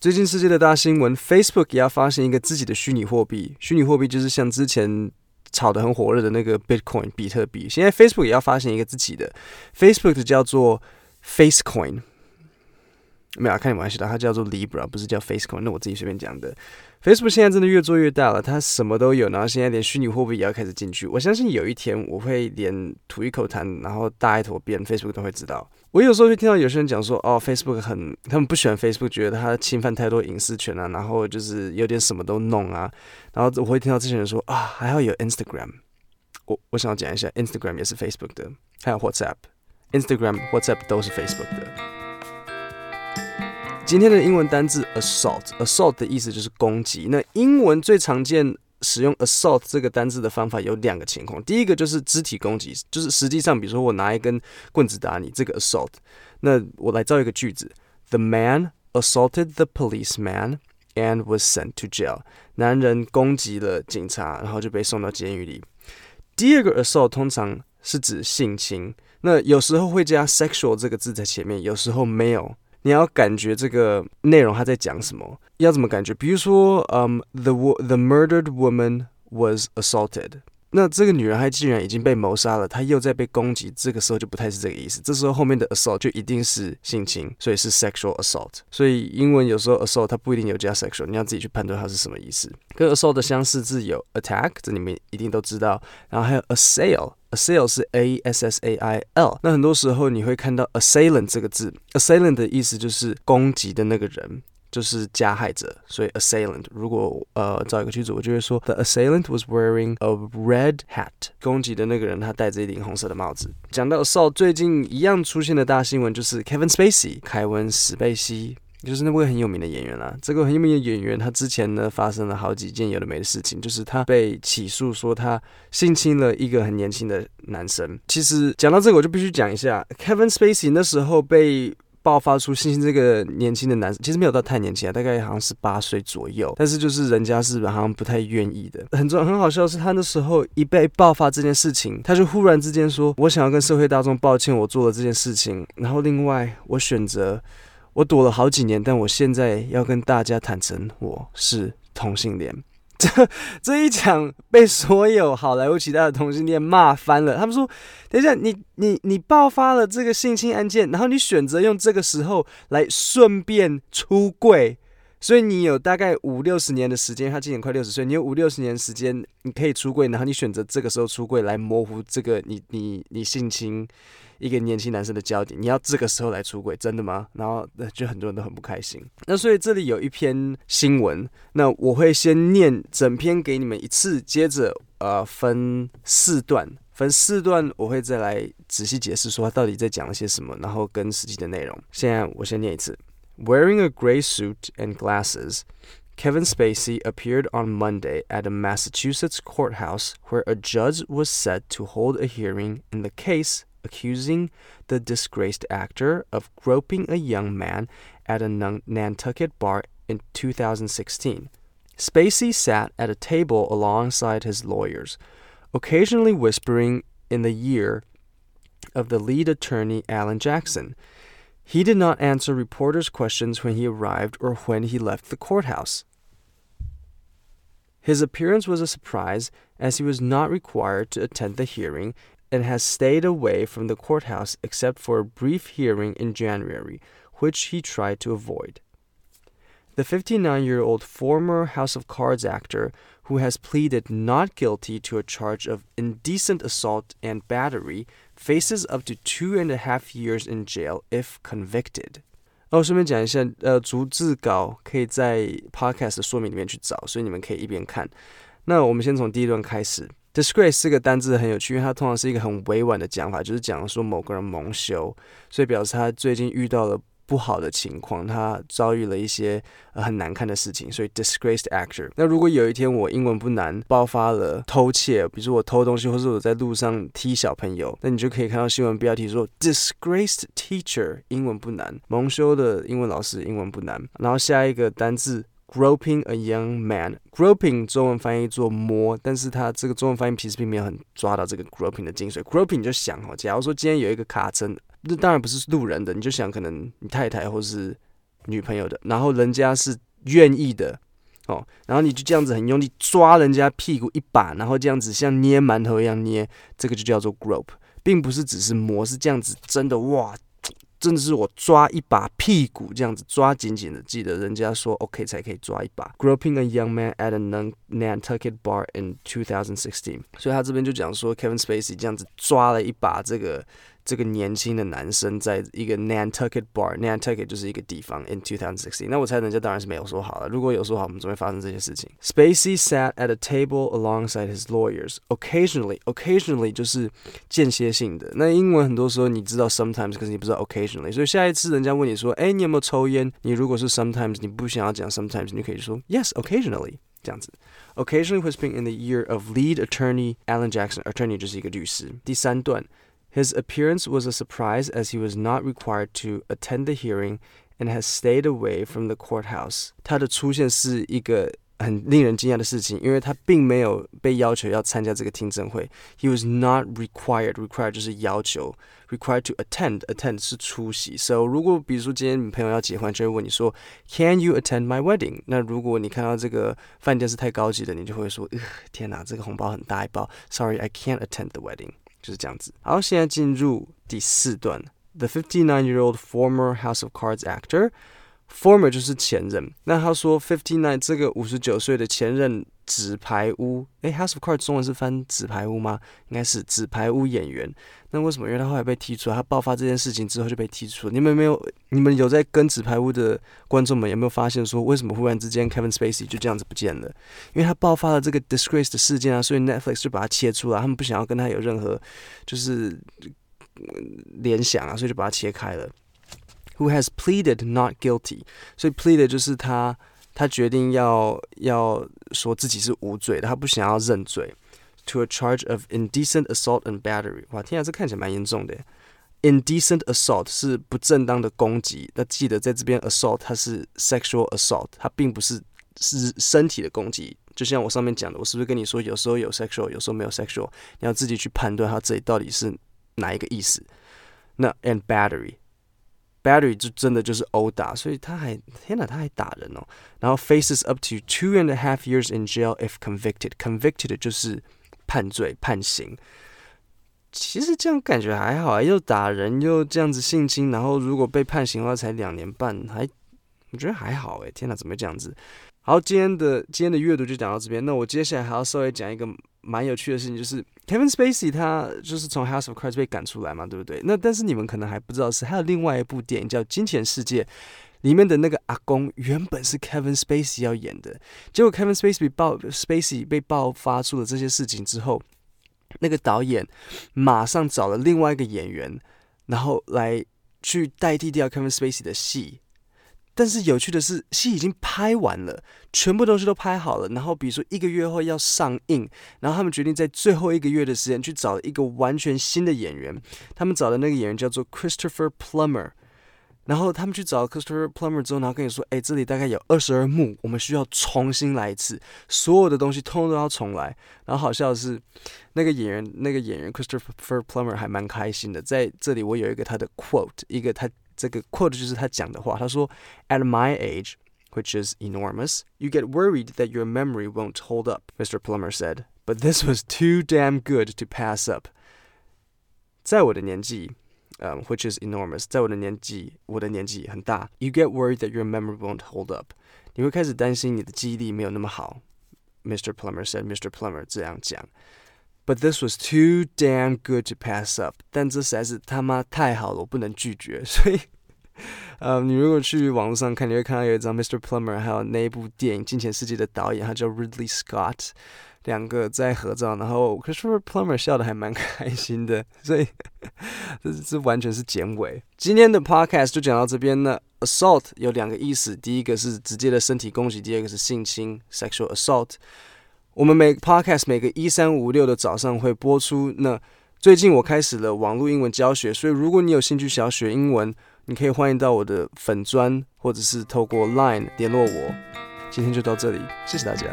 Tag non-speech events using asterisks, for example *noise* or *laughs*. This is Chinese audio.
最近世界的大新闻，Facebook 也要发行一个自己的虚拟货币。虚拟货币就是像之前炒得很火热的那个 Bitcoin 比特币。现在 Facebook 也要发行一个自己的，Facebook 的叫做 Facecoin。没有、啊，看你玩笑的，它叫做 Libra，不是叫 Facecoin。那我自己随便讲的。Facebook 现在真的越做越大了，它什么都有，然后现在连虚拟货币也要开始进去。我相信有一天我会连吐一口痰，然后大一坨便，Facebook 都会知道。我有时候会听到有些人讲说，哦，Facebook 很，他们不喜欢 Facebook，觉得它侵犯太多隐私权啊，然后就是有点什么都弄啊。然后我会听到这些人说，啊，还好有 Instagram。我我想要讲一下，Instagram 也是 Facebook 的，还有 WhatsApp，Instagram、WhatsApp 都是 Facebook 的。今天的英文单字 assault，assault 的意思就是攻击。那英文最常见使用 assault 这个单字的方法有两个情况，第一个就是肢体攻击，就是实际上，比如说我拿一根棍子打你，这个 assault。那我来造一个句子：The man assaulted the policeman and was sent to jail。男人攻击了警察，然后就被送到监狱里。第二个 assault 通常是指性侵，那有时候会加 sexual 这个字在前面，有时候没有。你要感觉这个内容他在讲什么？要怎么感觉？比如说，嗯，the the murdered woman was assaulted。 那这个女人她既然已经被谋杀了，她又在被攻击，这个时候就不太是这个意思。这时候后面的 assault 就一定是性侵，所以是 sexual assault。所以英文有时候 assault 它不一定有加 sexual，你要自己去判断它是什么意思。跟 assault 的相似字有 attack，这你们一定都知道，然后还有 assail。Assail 是 A S S A I L，那很多时候你会看到 assailant 这个字，assailant 的意思就是攻击的那个人，就是加害者，所以 assailant。如果呃找一个句子，我就会说 The assailant was wearing a red hat，攻击的那个人他戴着一顶红色的帽子。讲到 assault，最近一样出现的大新闻就是 Kevin Spacey，凯文史贝西。就是那位很有名的演员啦、这个很有名的演员，他之前呢发生了好几件有的没的事情，就是他被起诉说他性侵了一个很年轻的男生。其实讲到这个，我就必须讲一下，Kevin Spacey 那时候被爆发出星星这个年轻的男生，其实没有到太年轻啊，大概好像是八岁左右，但是就是人家是好像不太愿意的。很重很好笑是，他那时候一被爆发这件事情，他就忽然之间说：“我想要跟社会大众抱歉，我做了这件事情。”然后另外，我选择。我躲了好几年，但我现在要跟大家坦诚，我是同性恋。这 *laughs* 这一讲被所有好莱坞其他的同性恋骂翻了。他们说：“等一下，你你你爆发了这个性侵案件，然后你选择用这个时候来顺便出柜，所以你有大概五六十年的时间。他今年快六十岁，你有五六十年时间你可以出柜，然后你选择这个时候出柜来模糊这个你你你性侵。”一个年轻男生的焦点，你要这个时候来出轨，真的吗？然后就很多人都很不开心。那所以这里有一篇新闻，那我会先念整篇给你们一次，接着呃分四段，分四段我会再来仔细解释说他到底在讲了些什么，然后跟实际的内容。现在我先念一次：Wearing a gray suit and glasses, Kevin Spacey appeared on Monday at a Massachusetts courthouse where a judge was set to hold a hearing in the case. Accusing the disgraced actor of groping a young man at a Nantucket bar in 2016. Spacey sat at a table alongside his lawyers, occasionally whispering in the ear of the lead attorney, Alan Jackson. He did not answer reporters' questions when he arrived or when he left the courthouse. His appearance was a surprise as he was not required to attend the hearing and has stayed away from the courthouse except for a brief hearing in January, which he tried to avoid. The 59 year old former House of Cards actor, who has pleaded not guilty to a charge of indecent assault and battery, faces up to two and a half years in jail if convicted. 哦，顺便讲一下，呃，逐字稿可以在 podcast 的说明里面去找，所以你们可以一边看。那我们先从第一段开始。Disgrace 这个单字很有趣，因为它通常是一个很委婉的讲法，就是讲说某个人蒙羞，所以表示他最近遇到了 不好的情况，他遭遇了一些很难看的事情，所以 disgraced actor。那如果有一天我英文不难爆发了偷窃，比如说我偷东西，或者我在路上踢小朋友，那你就可以看到新闻标题说 disgraced teacher，英文不难，蒙羞的英文老师英文不难。然后下一个单字。Groping a young man，groping 中文翻译做摸，但是它这个中文翻译其实并没有很抓到这个 groping 的精髓。groping 就想哦，假如说今天有一个卡车，那当然不是路人的，你就想可能你太太或是女朋友的，然后人家是愿意的哦，然后你就这样子很用力抓人家屁股一把，然后这样子像捏馒头一样捏，这个就叫做 grope，并不是只是摸，是这样子真的哇。真的是我抓一把屁股这样子抓紧紧的，记得人家说 OK 才可以抓一把。Groping a young man at a Nantucket bar in 2016，所以他这边就讲说 Kevin Spacey 这样子抓了一把这个。这个年轻的男生在一个 Nantucket bar，Nantucket 就是一个地方。In 2016，那我猜人家当然是没有说好了。如果有说好，我们总会发生这些事情。Spacey sat at a table alongside his lawyers. Occasionally, occasionally 就是间歇性的。那英文很多时候你知道 sometimes，可是你不知道 occasionally。所以下一次人家问你说，哎，你有没有抽烟？你如果是 sometimes，你不想要讲 sometimes，你可以说 Yes, occasionally 这样子。Occasionally whispering in the ear of lead attorney Alan Jackson. Attorney 就是一个律师。第三段。 His appearance was a surprise as he was not required to attend the hearing and has stayed away from the courthouse. 他的出现是一个很令人惊讶的事情，因为他并没有被要求要参加这个听证会。He was not required. Required 就是要求，required to attend. Attend 是出席。So 如果比如说今天你朋友要结婚，就会问你说，Can you attend my wedding？那如果你看到这个饭店是太高级的，你就会说，天哪，这个红包很大一包。Sorry, I can't attend the wedding. 就是这样子。好，现在进入第四段。The fifty-nine-year-old former House of Cards actor, former 就是前任。那他说 fifty-nine 这个五十九岁的前任纸牌屋，诶，House of Cards 中文是翻纸牌屋吗？应该是纸牌屋演员。那为什么？因为他后来被踢出，他爆发这件事情之后就被踢出。你们没有？你们有在跟纸牌屋的观众们有没有发现说，为什么忽然之间 Kevin Spacey 就这样子不见了？因为他爆发了这个 disgrace 的事件啊，所以 Netflix 就把他切出来，他们不想要跟他有任何就是联想啊，所以就把他切开了。Who has pleaded not guilty？所以 pleaded 就是他他决定要要说自己是无罪的，他不想要认罪。To a charge of indecent assault and battery，哇，天啊，这看起来蛮严重的。Indecent assault 是不正当的攻击，那记得在这边 assault 它是 sexual assault，它并不是是身体的攻击。就像我上面讲的，我是不是跟你说有时候有 sexual，有时候没有 sexual，你要自己去判断它这里到底是哪一个意思。那 and battery 就真的就是殴打，所以他还天哪，他还打人哦。然后 faces up to two and a half years in jail if convicted，convicted 就是。判罪判刑，其实这样感觉还好啊，又打人又这样子性侵，然后如果被判刑的话才两年半，还我觉得还好诶。天哪，怎么这样子？好，今天的今天的阅读就讲到这边。那我接下来还要稍微讲一个蛮有趣的事情，就是 Kevin Spacey 他就是从 House of Cards 被赶出来嘛，对不对？那但是你们可能还不知道是还有另外一部电影叫《金钱世界》。里面的那个阿公原本是 Kevin Spacey 要演的，结果 Kevin Spacey 被爆，Spacey 被爆发出了这些事情之后，那个导演马上找了另外一个演员，然后来去代替掉 Kevin Spacey 的戏。但是有趣的是，戏已经拍完了，全部东西都拍好了，然后比如说一个月后要上映，然后他们决定在最后一个月的时间去找一个完全新的演员，他们找的那个演员叫做 Christopher Plummer。然后他们去找 Christopher Plummer 之后，然后跟你说：“哎，这里大概有二十二幕，我们需要重新来一次，所有的东西通通都要重来。”然后好笑的是，那个演员，那个演员 Christopher Plummer 还蛮开心的。在这里，我有一个他的 quote，一个他这个 quote 就是他讲的话。他说：“At my age, which is enormous, you get worried that your memory won't hold up,” Mr. Plummer said. “But this was too damn good to pass up.” 在我的年纪。嗯、um,，which is enormous，在我的年纪，我的年纪很大。You get worried that your memory won't hold up，你会开始担心你的记忆力没有那么好。Mr. Plummer said, Mr. Plummer 这样讲。 But this was too damn good to pass up，但这实在是他妈太好了，我不能拒绝。所以，呃、um,，你如果去网络上看，你会看到有一张 Mr. Plummer，还有那一部电影《金钱世界》的导演，他叫 Ridley Scott。两个在合照，然后 Christopher Plummer 笑得还蛮开心的，所以 *laughs* 这这完全是剪尾。今天的 Podcast 就讲到这边了。Assault 有两个意思，第一个是直接的身体攻击，第二个是性侵 （sexual assault）。我们每 Podcast 每个一三五六的早上会播出。那最近我开始了网络英文教学，所以如果你有兴趣想要学英文，你可以欢迎到我的粉砖，或者是透过 Line 联络我。今天就到这里，谢谢大家。